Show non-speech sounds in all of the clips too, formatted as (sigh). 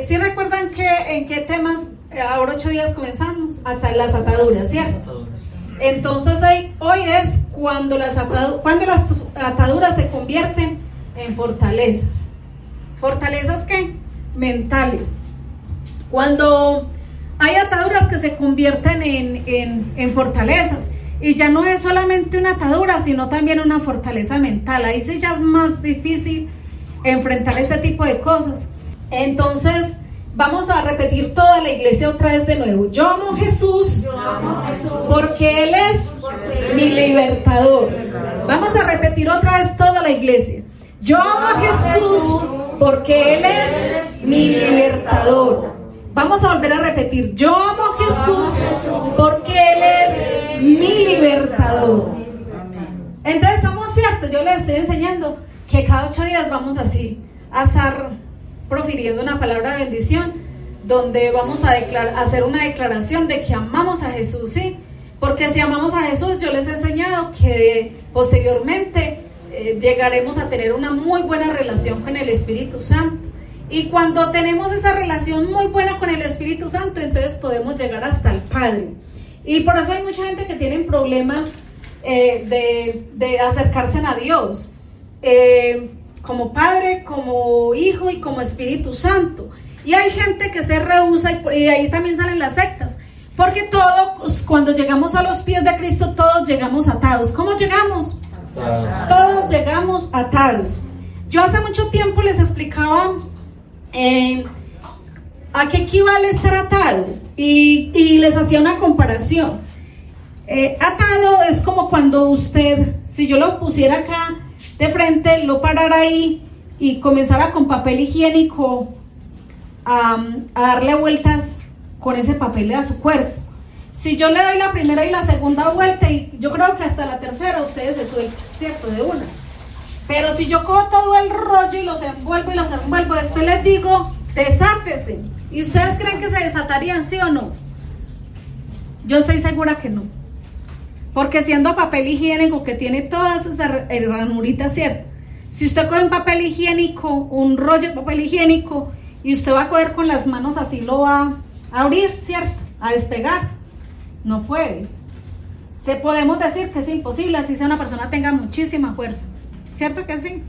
Eh, ¿Sí recuerdan que, en qué temas eh, ahora ocho días comenzamos? Hasta las ataduras, ¿cierto? Entonces hoy, hoy es cuando las, cuando las ataduras se convierten en fortalezas. ¿Fortalezas qué? Mentales. Cuando hay ataduras que se convierten en, en, fortalezas. Y ya no es solamente una atadura, sino también una fortaleza mental. Ahí sí ya es más difícil enfrentar este tipo de cosas. Entonces, vamos a repetir toda la iglesia otra vez de nuevo. Yo amo a Jesús, porque Él es mi libertador. Vamos a repetir otra vez toda la iglesia. Yo amo a Jesús porque Él es mi libertador. Vamos a volver a repetir. Yo amo a Jesús porque Él es mi libertador. Entonces estamos ciertos. Yo les estoy enseñando que cada ocho días vamos así a estar profiriendo una palabra de bendición donde vamos a hacer una declaración de que amamos a Jesús, ¿sí? Porque si amamos a Jesús, yo les he enseñado que posteriormente eh, llegaremos a tener una muy buena relación con el Espíritu Santo. Y cuando tenemos esa relación muy buena con el Espíritu Santo, entonces podemos llegar hasta el Padre. Y por eso hay mucha gente que tiene problemas eh, de, acercarse a Dios. Eh, como Padre, como Hijo y como Espíritu Santo. Y hay gente que se rehúsa y, y de ahí también salen las sectas. Porque todos, cuando llegamos a los pies de Cristo, todos llegamos atados. ¿Cómo llegamos? Todos llegamos atados. Yo hace mucho tiempo les explicaba eh, a qué equivale estar atado y, les hacía una comparación. Eh, atado es como cuando usted, si yo lo pusiera acá de frente, lo parara ahí y comenzara con papel higiénico a darle vueltas con ese papel a su cuerpo. Si yo le doy la primera y la segunda vuelta, y yo creo que hasta la tercera ustedes se sueltan, ¿cierto? De una. Pero si yo cojo todo el rollo y los envuelvo y los envuelvo, después les digo, desátese. ¿Y ustedes creen que se desatarían, sí o no? Yo estoy segura que no. Porque siendo papel higiénico que tiene todas esas ranuritas, ¿cierto? Si usted coge un papel higiénico, un rollo de papel higiénico, y usted va a coger con las manos así, lo va a abrir, ¿cierto? A despegar. No puede. Se podemos decir que es imposible, así sea una persona tenga muchísima fuerza. ¿Cierto que sí?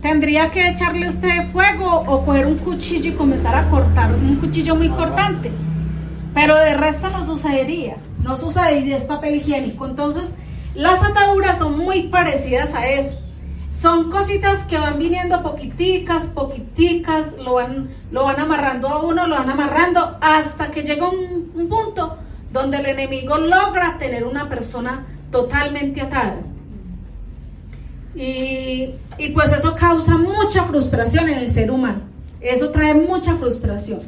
Tendría que echarle usted fuego o coger un cuchillo y comenzar a cortar, un cuchillo muy cortante. Pero de resto no sucedería. No sucede y es papel higiénico. Entonces, las ataduras son muy parecidas a eso. Son cositas que van viniendo poquiticas, poquiticas, lo van, lo van amarrando a uno, lo van amarrando hasta que llega un, un punto donde el enemigo logra tener una persona totalmente atada. Y, y, pues eso causa mucha frustración en el ser humano. Eso trae mucha frustración.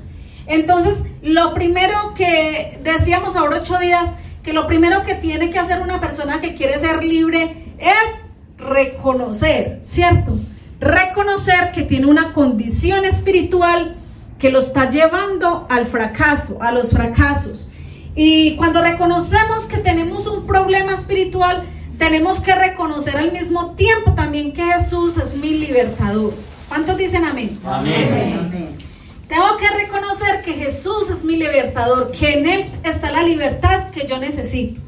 Entonces, lo primero que decíamos ahora ocho días, que lo primero que tiene que hacer una persona que quiere ser libre es reconocer, ¿cierto? Reconocer que tiene una condición espiritual que lo está llevando al fracaso, a los fracasos. Y cuando reconocemos que tenemos un problema espiritual, tenemos que reconocer al mismo tiempo también que Jesús es mi libertador. ¿Cuántos dicen amén? Amén. Tengo que reconocer que Jesús es mi libertador, que en Él está la libertad que yo necesito.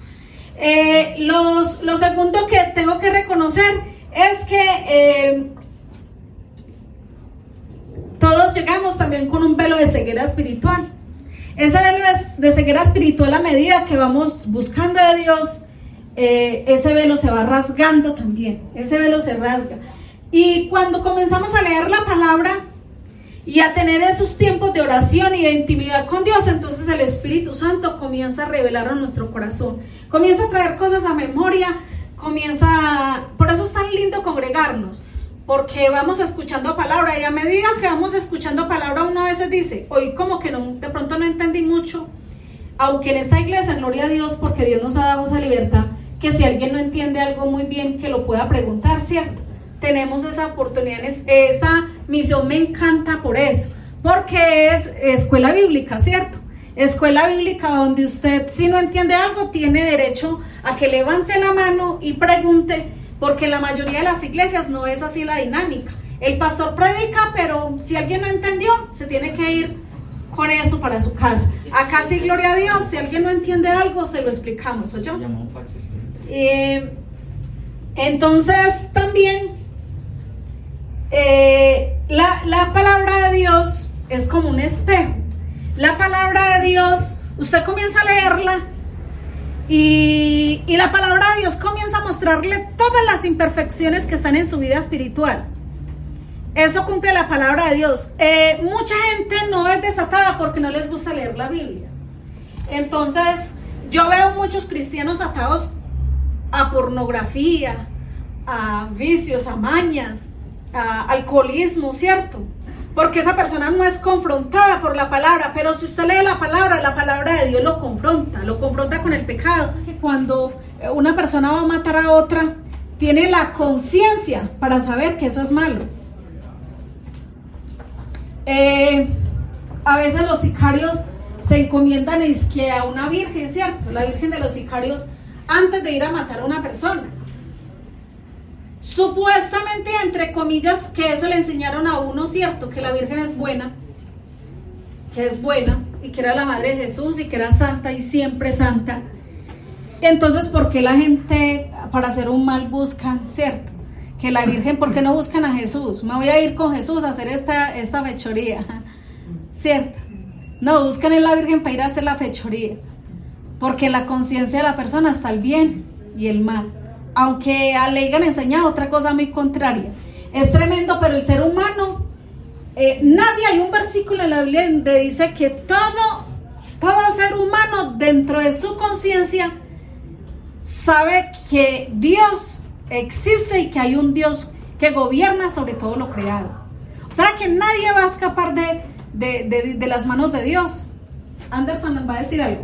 Eh, los, lo segundo que tengo que reconocer es que eh, todos llegamos también con un velo de ceguera espiritual. Ese velo de ceguera espiritual a medida que vamos buscando a Dios, eh, ese velo se va rasgando también. Ese velo se rasga. Y cuando comenzamos a leer la palabra y a tener esos tiempos de oración y de intimidad con Dios, entonces el Espíritu Santo comienza a revelar a nuestro corazón. Comienza a traer cosas a memoria, comienza... Por eso es tan lindo congregarnos porque vamos escuchando palabra y a medida que vamos escuchando palabra uno a veces dice, hoy como que no, de pronto no entendí mucho, aunque en esta iglesia, gloria a Dios, porque Dios nos ha dado esa libertad, que si alguien no entiende algo muy bien, que lo pueda preguntar, ¿cierto? Tenemos esa oportunidad, esa misión me encanta por eso, porque es escuela bíblica, ¿cierto? Escuela bíblica donde usted si no entiende algo tiene derecho a que levante la mano y pregunte porque la mayoría de las iglesias no es así la dinámica. El pastor predica, pero si alguien no entendió, se tiene que ir con eso para su casa. Acá sí, gloria a Dios, si alguien no entiende algo, se lo explicamos, ¿o yo? Eh, entonces, también, eh, la, la palabra de Dios es como un espejo. La palabra de Dios, usted comienza a leerla y, la palabra de Dios comienza a mostrarle todas las imperfecciones que están en su vida espiritual. Eso cumple la palabra de Dios. Eh, mucha gente no es desatada porque no les gusta leer la Biblia. Entonces, yo veo muchos cristianos atados a pornografía, a vicios, a mañas, alcoholismo, ¿cierto? porque esa persona no es confrontada por la palabra, pero si usted lee la palabra, la palabra de Dios lo confronta, lo confronta con el pecado. Cuando eh, una persona va a matar a otra, tiene la conciencia para saber que eso es malo. Eh, a veces los sicarios se encomiendan a una virgen, ¿cierto? La virgen de los sicarios antes de ir a matar a una persona. Supuestamente, entre comillas, que eso le enseñaron a uno, ¿cierto? Que la Virgen es buena, que es buena, y que era la Madre de Jesús, y que era santa y siempre santa. Entonces, ¿por qué la gente para hacer un mal buscan, ¿cierto? Que la Virgen, ¿por qué no buscan a Jesús? Me voy a ir con Jesús a hacer esta, esta fechoría, (laughs) ¿cierto? No, buscan en la Virgen para ir a hacer la fechoría, porque la conciencia de la persona está el bien y el mal aunque a Leigan enseña otra cosa muy contraria. Es tremendo, pero el ser humano, eh, nadie, hay un versículo en la Biblia donde dice que todo, todo ser humano dentro de su conciencia sabe que Dios existe y que hay un Dios que gobierna sobre todo lo creado. O sea que nadie va a escapar de, de, de las manos de Dios. Anderson va a decir algo.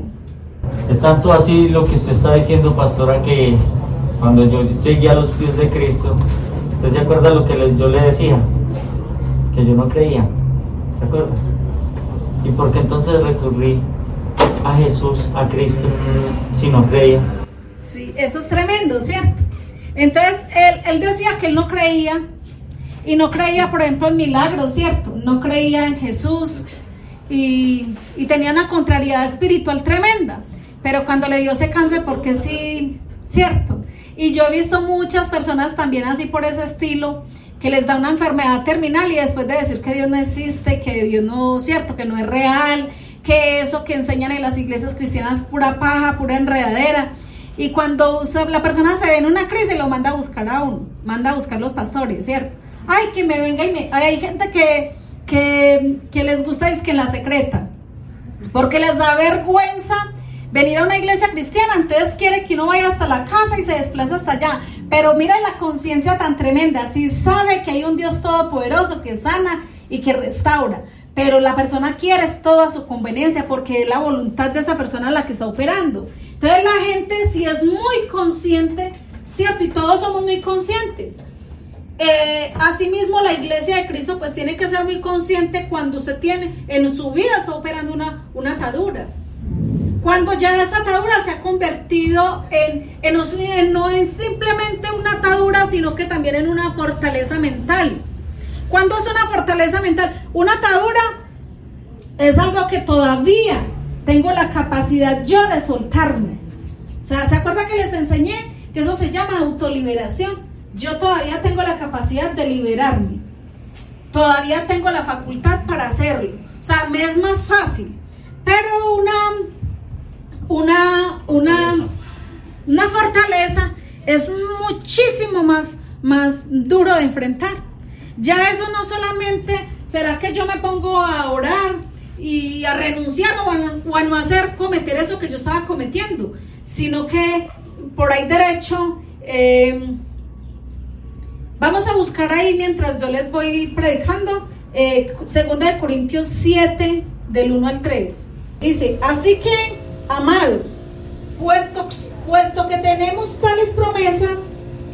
Es tanto así lo que usted está diciendo, pastora, que cuando yo llegué a los pies de Cristo, ¿usted se acuerda lo que yo le decía? Que yo no creía. ¿Se acuerda? ¿Y por qué entonces recurrí a Jesús, a Cristo, si no creía? Sí, eso es tremendo, ¿cierto? Entonces, él, él decía que él no creía y no creía, por ejemplo, en milagros, ¿cierto? No creía en Jesús y, y, tenía una contrariedad espiritual tremenda. Pero cuando le dio ese cáncer, porque sí, ¿cierto? Y yo he visto muchas personas también así por ese estilo, que les da una enfermedad terminal y después de decir que Dios no existe, que Dios no, cierto, que no es real, que eso que enseñan en las iglesias cristianas es pura paja, pura enredadera. Y cuando la persona se ve en una crisis, lo manda a buscar a uno, manda a buscar los pastores, ¿cierto? Ay, que me venga y me... Hay gente que, que, que les gusta es que la secreta, porque les da vergüenza venir a una iglesia cristiana, entonces quiere que uno vaya hasta la casa y se desplaza hasta allá. Pero mira la conciencia tan tremenda, si sabe que hay un Dios todopoderoso que sana y que restaura, pero la persona quiere todo a su conveniencia porque es la voluntad de esa persona la que está operando. Entonces la gente si es muy consciente, ¿cierto? Y todos somos muy conscientes. Eh, asimismo, la iglesia de Cristo pues tiene que ser muy consciente cuando usted tiene en su vida está operando una, una atadura. Cuando ya esa atadura se ha convertido en, en, no es simplemente una atadura, sino que también en una fortaleza mental. Cuando es una fortaleza mental? Una atadura es algo que todavía tengo la capacidad yo de soltarme. O sea, ¿se acuerda que les enseñé que eso se llama autoliberación? Yo todavía tengo la capacidad de liberarme. Todavía tengo la facultad para hacerlo. O sea, me es más fácil. Pero una una, una, una fortaleza es muchísimo más, más duro de enfrentar. Ya eso no solamente será que yo me pongo a orar y a renunciar o a, no hacer cometer eso que yo estaba cometiendo, sino que por ahí derecho, eh, vamos a buscar ahí mientras yo les voy predicando, eh, segunda de Corintios 7, del 1 al 3. Dice, así que Amados, puesto, puesto que tenemos tales promesas,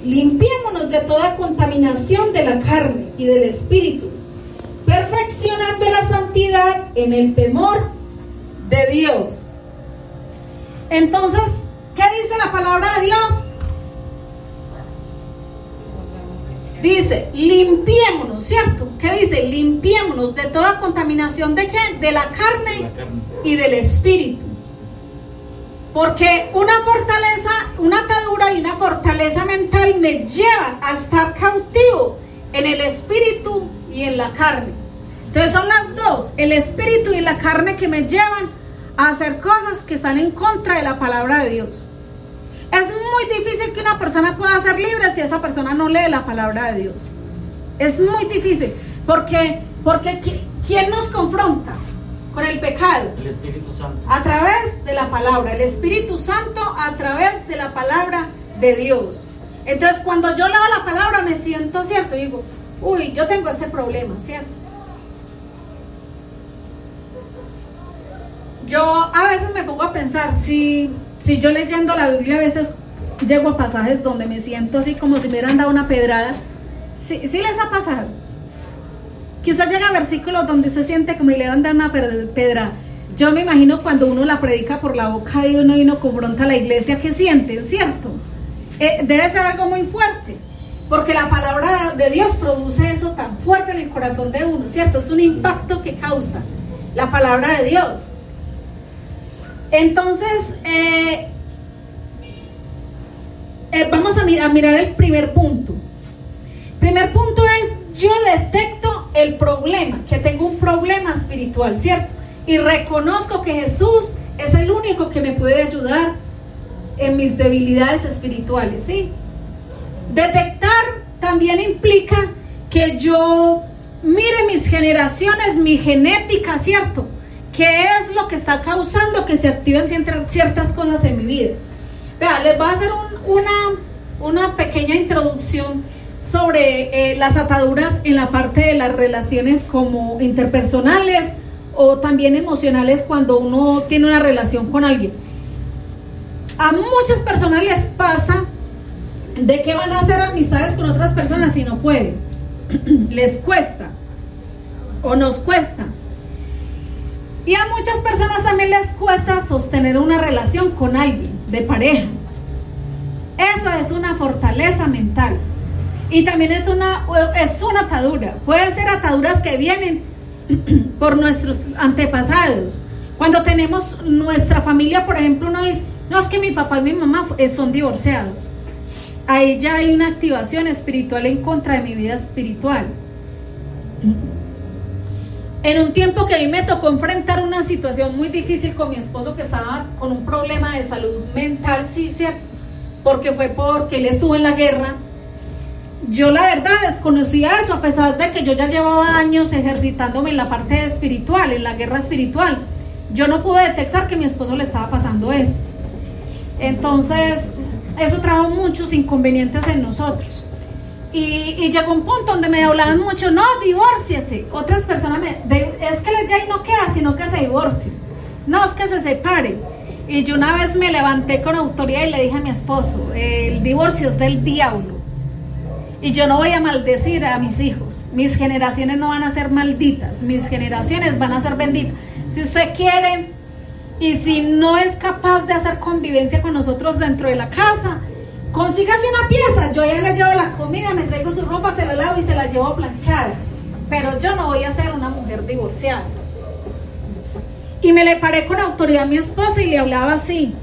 limpiémonos de toda contaminación de la carne y del espíritu, perfeccionando la santidad en el temor de Dios. Entonces, ¿qué dice la palabra de Dios? dice, limpiémonos, ¿cierto? ¿Qué dice? Limpiémonos de toda contaminación de qué? De la carne y del espíritu. Porque una fortaleza, una atadura y una fortaleza mental me lleva a estar cautivo en el espíritu y en la carne. Entonces son las dos, el espíritu y la carne que me llevan a hacer cosas que están en contra de la palabra de Dios. Es muy difícil que una persona pueda ser libre si esa persona no lee la palabra de Dios. Es muy difícil. Porque, porque ¿quién nos confronta con el pecado? El Espíritu Santo. A través de la palabra. El Espíritu Santo a través de la palabra de Dios. Entonces cuando yo leo la palabra me siento, ¿cierto? Y digo, uy, yo tengo este problema, ¿cierto? Yo a veces me pongo a pensar, si, si yo leyendo la Biblia a veces llego a pasajes donde me siento así como si me hubieran dado una pedrada, ¿sí, les ha pasado? Quizás llega versículos donde se siente como si le dado una pedrada. Yo me imagino cuando uno la predica por la boca de uno y uno confronta a la iglesia, ¿qué sienten? ¿Cierto? Eh, debe ser algo muy fuerte. Porque la palabra de Dios produce eso tan fuerte en el corazón de uno, ¿cierto? Es un impacto que causa la palabra de Dios. Entonces, eh, eh, vamos a, a mirar el primer punto. Primer punto es, yo detecto el problema, que tengo un problema espiritual, ¿cierto? Y reconozco que Jesús es el único que me puede ayudar en mis debilidades espirituales, ¿sí? Detectar también implica que yo mire mis generaciones, mi genética, ¿cierto? ¿Qué es lo que está causando que se activen ciertas cosas en mi vida? Vea, les voy a hacer una, una pequeña introducción sobre eh, las ataduras en la parte de las relaciones como interpersonales o también emocionales cuando uno tiene una relación con alguien. A muchas personas les pasa de que van a hacer amistades con otras personas si no pueden. (clears throat) les cuesta o nos cuesta. Y a muchas personas también les cuesta sostener una relación con alguien de pareja. Eso es una fortaleza mental. Y también es una, es una atadura. Pueden ser ataduras que vienen (clears throat) por nuestros antepasados. Cuando tenemos nuestra familia, por ejemplo, uno dice, no, es que mi papá y mi mamá son divorciados. Ahí ya hay una activación espiritual en contra de mi vida espiritual. En un tiempo que a mí me tocó enfrentar una situación muy difícil con mi esposo que estaba con un problema de salud mental, sí, cierto, porque fue porque él estuvo en la guerra. Yo la verdad desconocía eso, a pesar de que yo ya llevaba años ejercitándome en la parte espiritual, en la guerra espiritual. Yo no pude detectar que mi esposo le estaba pasando eso. Entonces, eso trajo muchos inconvenientes en nosotros. Y, llegó un punto donde me hablaban mucho, no, divórciese. Otras personas me, es que ya no queda, sino que se divorcie. No, es que se separe. Y yo una vez me levanté con autoridad y le dije a mi esposo, el divorcio es del diablo. Y yo no voy a maldecir a mis hijos. Mis generaciones no van a ser malditas, mis generaciones van a ser benditas. Si usted quiere y si no es capaz de hacer convivencia con nosotros dentro de la casa, consígase una pieza. Yo ya le llevo la comida, me traigo su ropa, se la lavo y se la llevo a planchar. Pero yo no voy a ser una mujer divorciada. Y me le paré con autoridad a mi esposo y le hablaba así.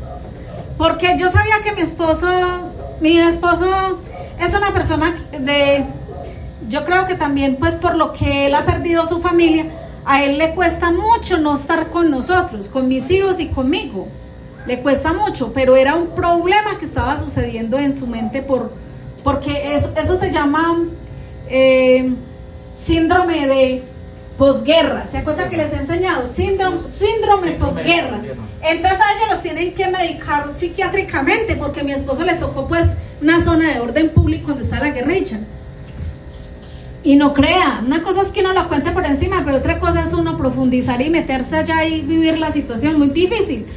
Porque yo sabía que mi esposo, mi esposo es una persona de, yo creo que también pues por lo que él ha perdido su familia, a él le cuesta mucho no estar con nosotros, con mis hijos y conmigo. Le cuesta mucho, pero era un problema que estaba sucediendo en su mente por, porque eso, se llama eh, síndrome de posguerra. ¿Se acuerdan que les he enseñado? Síndrome, síndrome posguerra. Entonces a ellos los tienen que medicar psiquiátricamente porque a mi esposo le tocó pues una zona de orden público donde está la guerrilla. Y no crea, una cosa es que uno lo cuente por encima, pero otra cosa es uno profundizar y meterse allá y vivir la situación muy difícil.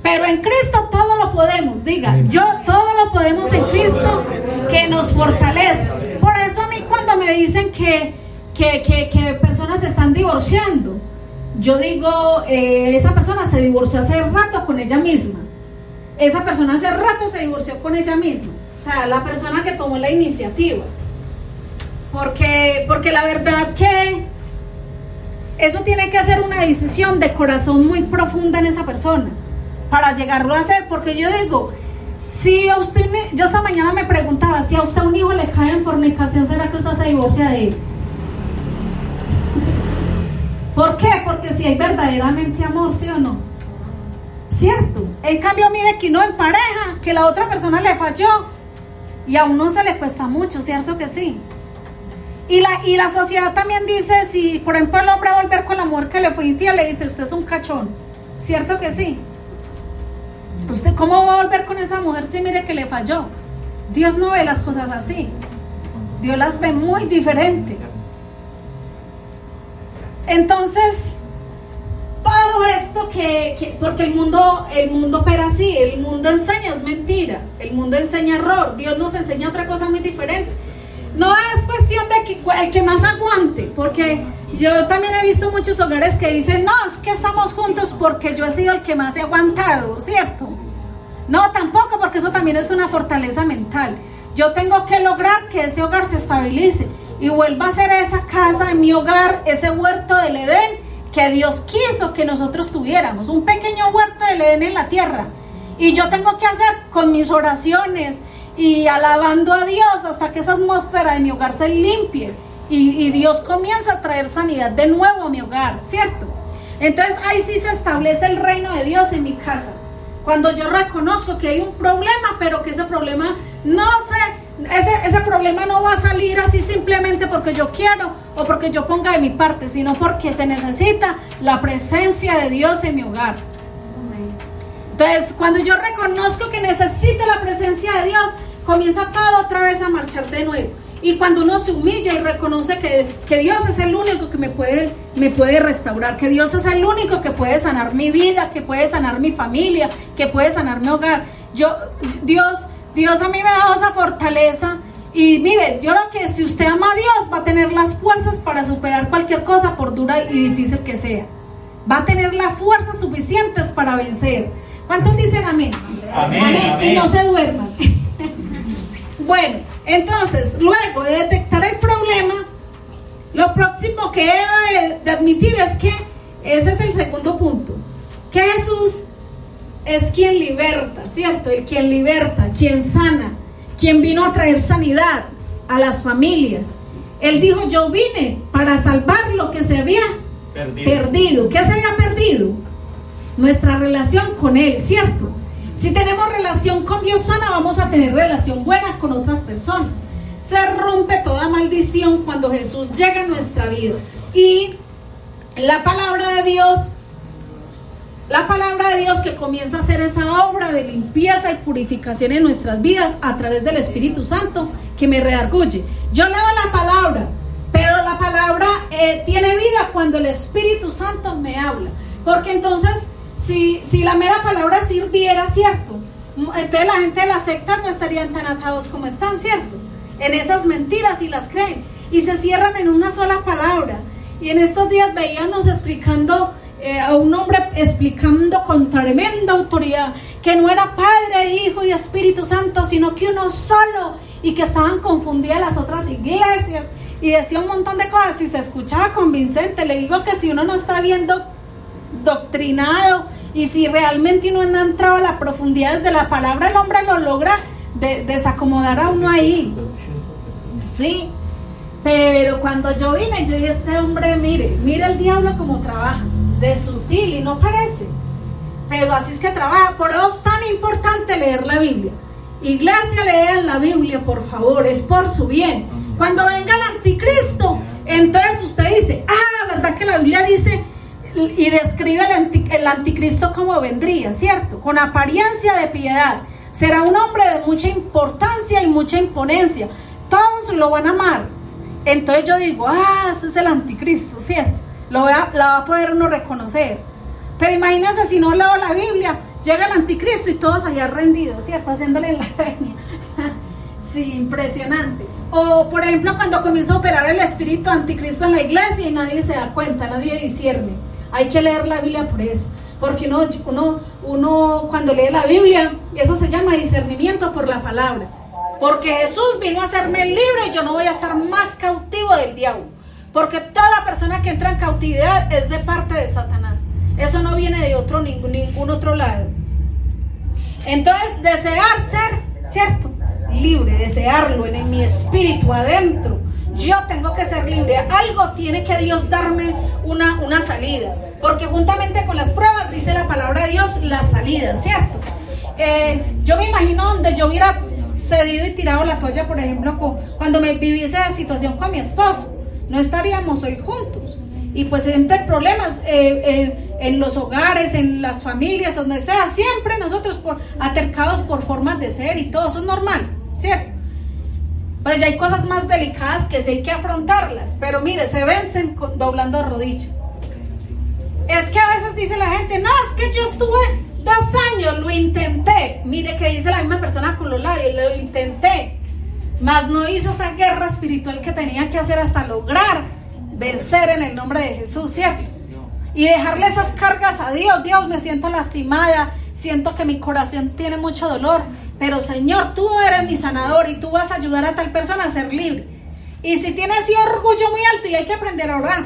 Pero en Cristo todo lo podemos, diga, yo todo lo podemos en Cristo que nos fortalece. Por eso a mí cuando me dicen que, que, personas se están divorciando, yo digo, eh, esa persona se divorció hace rato con ella misma. Esa persona hace rato se divorció con ella misma. O sea, la persona que tomó la iniciativa. Porque, porque la verdad que eso tiene que ser una decisión de corazón muy profunda en esa persona para llegarlo a hacer. Porque yo digo, si a usted, yo esta mañana me preguntaba, si a usted un hijo le cae en fornicación, ¿será que usted se divorcia de él? ¿Por qué? Porque si hay verdaderamente amor, ¿sí o no? ¿Cierto? En cambio, mire que no en pareja, que la otra persona le falló y a uno se le cuesta mucho, ¿cierto que sí? Y la, y la sociedad también dice, si por ejemplo el hombre va a volver con la mujer que le fue infiel, le dice, usted es un cachón, ¿cierto que sí? ¿Usted cómo va a volver con esa mujer si mire que le falló? Dios no ve las cosas así. Dios las ve muy diferente. Entonces, todo esto que, porque el mundo, el mundo opera así, el mundo enseña es mentira, el mundo enseña error, Dios nos enseña otra cosa muy diferente. No es cuestión de que el que más aguante, porque yo también he visto muchos hogares que dicen, no, es que estamos juntos porque yo he sido el que más he aguantado, ¿cierto? No, tampoco, porque eso también es una fortaleza mental. Yo tengo que lograr que ese hogar se estabilice y vuelva a ser esa casa en mi hogar, ese huerto del Edén que Dios quiso que nosotros tuviéramos, un pequeño huerto del Edén en la tierra. Y yo tengo que hacer con mis oraciones y alabando a Dios hasta que esa atmósfera de mi hogar se limpie y, Dios comienza a traer sanidad de nuevo a mi hogar, ¿cierto? Entonces ahí sí se establece el reino de Dios en mi casa. Cuando yo reconozco que hay un problema, pero que ese problema no se, ese, ese problema no va a salir así simplemente porque yo quiero o porque yo ponga de mi parte, sino porque se necesita la presencia de Dios en mi hogar. Entonces, cuando yo reconozco que necesito la presencia de Dios, comienza todo otra vez a marchar de nuevo. Y cuando uno se humilla y reconoce que, Dios es el único que me puede, me puede restaurar, que Dios es el único que puede sanar mi vida, que puede sanar mi familia, que puede sanar mi hogar. Yo, Dios, Dios a mí me ha dado esa fortaleza. Y mire, yo creo que si usted ama a Dios, va a tener las fuerzas para superar cualquier cosa, por dura y difícil que sea. Va a tener las fuerzas suficientes para vencer. ¿Cuántos dicen amén? Amén. amén. Y no se duerman. (laughs) bueno. Entonces, luego de detectar el problema, lo próximo que he de admitir es que ese es el segundo punto, que Jesús es quien liberta, ¿cierto? El quien liberta, quien sana, quien vino a traer sanidad a las familias. Él dijo, yo vine para salvar lo que se había perdido. perdido. ¿Qué se había perdido? Nuestra relación con Él, ¿cierto? Si tenemos relación con Dios sana, vamos a tener relación buena con otras personas. Se rompe toda maldición cuando Jesús llega a nuestra vida. Y la palabra de Dios, la palabra de Dios que comienza a hacer esa obra de limpieza y purificación en nuestras vidas a través del Espíritu Santo que me redarguye. Yo leo la palabra, pero la palabra eh, tiene vida cuando el Espíritu Santo me habla. Porque entonces si, la mera palabra sirviera, ¿cierto? Entonces la gente de las sectas no estarían tan atados como están, ¿cierto? En esas mentiras y las creen. Y se cierran en una sola palabra. Y en estos días veíamos explicando eh, a un hombre explicando con tremenda autoridad que no era Padre, Hijo y Espíritu Santo, sino que uno solo y que estaban confundidas las otras iglesias y decía un montón de cosas y se escuchaba convincente. Le digo que si uno no está viendo doctrinado y si realmente uno no ha entrado a la profundidad de la palabra, el hombre lo logra desacomodar a uno ahí. Sí, pero cuando yo vine, yo dije, este hombre, mire, mire el diablo como trabaja, de sutil y no parece. Pero así es que trabaja. Por eso es tan importante leer la Biblia. Iglesia, lean la Biblia, por favor, es por su bien. Cuando venga el anticristo, entonces usted dice, ah, ¿verdad que la Biblia dice y describe el, anticristo como vendría, ¿cierto? Con apariencia de piedad. Será un hombre de mucha importancia y mucha imponencia. Todos lo van a amar. Entonces yo digo, ah, ese es el anticristo, ¿cierto? Lo va, la va a poder uno reconocer. Pero imagínense si no leo la Biblia, llega el anticristo y todos allá rendidos, ¿cierto? Haciéndole la (laughs) veña. sí, impresionante. O por ejemplo cuando comienza a operar el espíritu anticristo en la iglesia y nadie se da cuenta, nadie discierne. Hay que leer la Biblia por eso. Porque uno, uno, uno cuando lee la Biblia, eso se llama discernimiento por la palabra. Porque Jesús vino a hacerme libre y yo no voy a estar más cautivo del diablo. Porque toda persona que entra en cautividad es de parte de Satanás. Eso no viene de otro ningún, ningún otro lado. Entonces, desear ser, ¿cierto? Libre, desearlo en, mi espíritu adentro. Yo tengo que ser libre. Algo tiene que Dios darme una, una salida. Porque juntamente con las pruebas dice la palabra de Dios la salida, ¿cierto? Eh, yo me imagino donde yo hubiera cedido y tirado la toalla, por ejemplo, cuando me viví esa situación con mi esposo. No estaríamos hoy juntos. Y pues siempre problemas eh, eh, en los hogares, en las familias, donde sea, siempre nosotros por atercados por formas de ser y todo eso es normal, ¿cierto? Pero ya hay cosas más delicadas que sí hay que afrontarlas. Pero mire, se vencen doblando rodillas. Es que a veces dice la gente, no, es que yo estuve dos años, lo intenté. Mire que dice la misma persona con los labios, lo intenté. Mas no hizo esa guerra espiritual que tenía que hacer hasta lograr vencer en el nombre de Jesús, ¿cierto? Y dejarle esas cargas a Dios. Dios, me siento lastimada, siento que mi corazón tiene mucho dolor, pero Señor, tú eres mi sanador y tú vas a ayudar a tal persona a ser libre. Y si tiene ese orgullo muy alto, y hay que aprender a orar,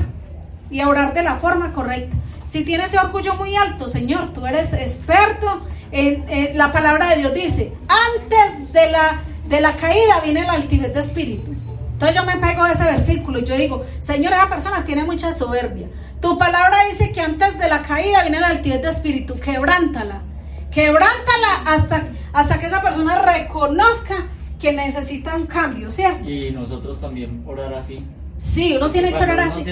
y a orar de la forma correcta. Si tiene ese orgullo muy alto, Señor, tú eres experto en, la palabra de Dios dice, antes de la, de la caída viene la altivez de espíritu. Entonces yo me pego a ese versículo y yo digo, Señor, esa persona tiene mucha soberbia. Tu palabra dice que antes de la caída viene la altivez de espíritu. Quebrántala. Quebrántala hasta, hasta que esa persona reconozca que necesita un cambio, ¿cierto? Y nosotros también orar así. Sí, uno tiene que orar así.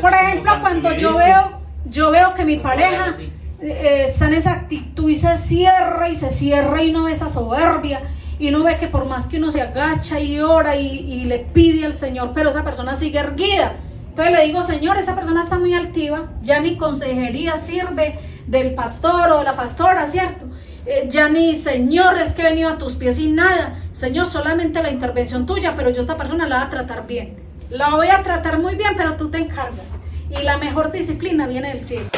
Por ejemplo, cuando yo veo, yo veo que mi pareja eh, está en esa actitud y se cierra y se cierra y no ve esa soberbia y no ve que por más que uno se agacha y ora y, le pide al Señor, pero esa persona sigue erguida. Entonces le digo, Señor, esa persona está muy altiva, ya ni consejería sirve del pastor o de la pastora, ¿cierto? Eh, ya ni, Señor, es que he venido a tus pies sin nada. Señor, solamente la intervención tuya, pero yo esta persona la voy a tratar bien. La voy a tratar muy bien, pero tú te encargas. Y la mejor disciplina viene del cielo.